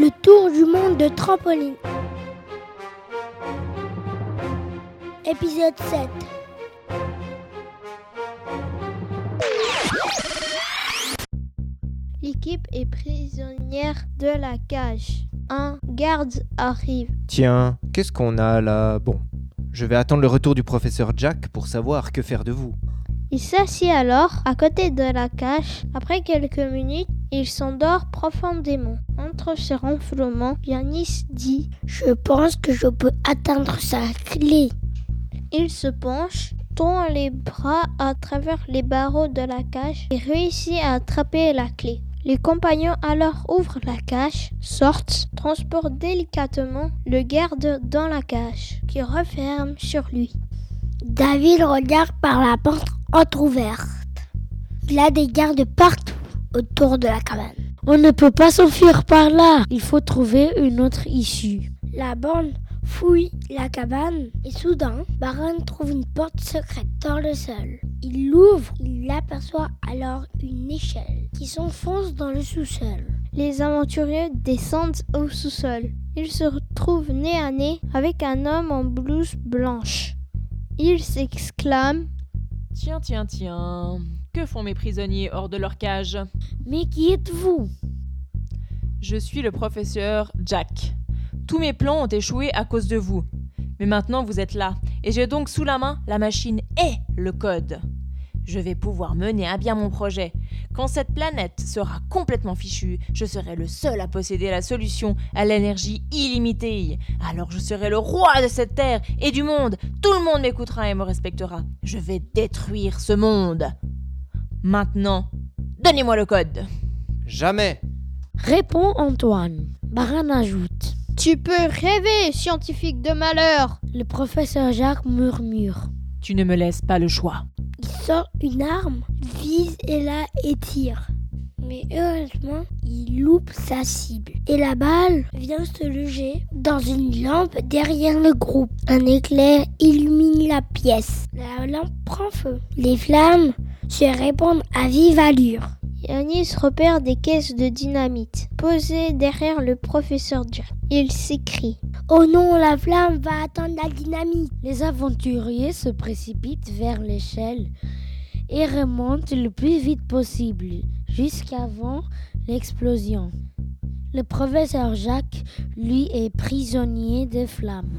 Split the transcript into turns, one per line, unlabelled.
Le tour du monde de trampoline. Épisode 7.
L'équipe est prisonnière de la cage. Un garde arrive.
Tiens, qu'est-ce qu'on a là? Bon, je vais attendre le retour du professeur Jack pour savoir que faire de vous.
Il s'assied alors à côté de la cage. Après quelques minutes, il s'endort profondément. Entre ses ronflements, Yanis dit
Je pense que je peux atteindre sa clé.
Il se penche, tend les bras à travers les barreaux de la cage et réussit à attraper la clé. Les compagnons alors ouvrent la cage, sortent, transportent délicatement le garde dans la cage, qui referme sur lui.
David regarde par la porte entr'ouverte. Il a des gardes partout autour de la cabane.
On ne peut pas s'enfuir par là. Il faut trouver une autre issue.
La bande fouille la cabane et soudain, Baron trouve une porte secrète dans le sol. Il l'ouvre, il aperçoit alors une échelle qui s'enfonce dans le sous-sol.
Les aventuriers descendent au sous-sol. Ils se retrouvent nez à nez avec un homme en blouse blanche. Ils s'exclament
Tiens, tiens, tiens. Que font mes prisonniers hors de leur cage?
Mais qui êtes-vous?
Je suis le professeur Jack. Tous mes plans ont échoué à cause de vous. Mais maintenant vous êtes là, et j'ai donc sous la main la machine et le code. Je vais pouvoir mener à bien mon projet. Quand cette planète sera complètement fichue, je serai le seul à posséder la solution à l'énergie illimitée. Alors je serai le roi de cette terre et du monde. Tout le monde m'écoutera et me respectera. Je vais détruire ce monde. Maintenant, donnez-moi le code.
Jamais
Répond Antoine. Baran ajoute.
Tu peux rêver, scientifique de malheur
Le professeur Jacques murmure.
Tu ne me laisses pas le choix.
Il sort une arme, vise et la étire. Mais heureusement, il loupe sa cible. Et la balle vient se loger dans une lampe derrière le groupe. Un éclair illumine la pièce. La lampe prend feu. Les flammes se répandent à vive allure.
Yanis repère des caisses de dynamite posées derrière le professeur Jack. Il s'écrie
Oh non, la flamme va atteindre la dynamite.
Les aventuriers se précipitent vers l'échelle et remontent le plus vite possible jusqu'avant l'explosion. Le professeur Jacques, lui, est prisonnier des flammes.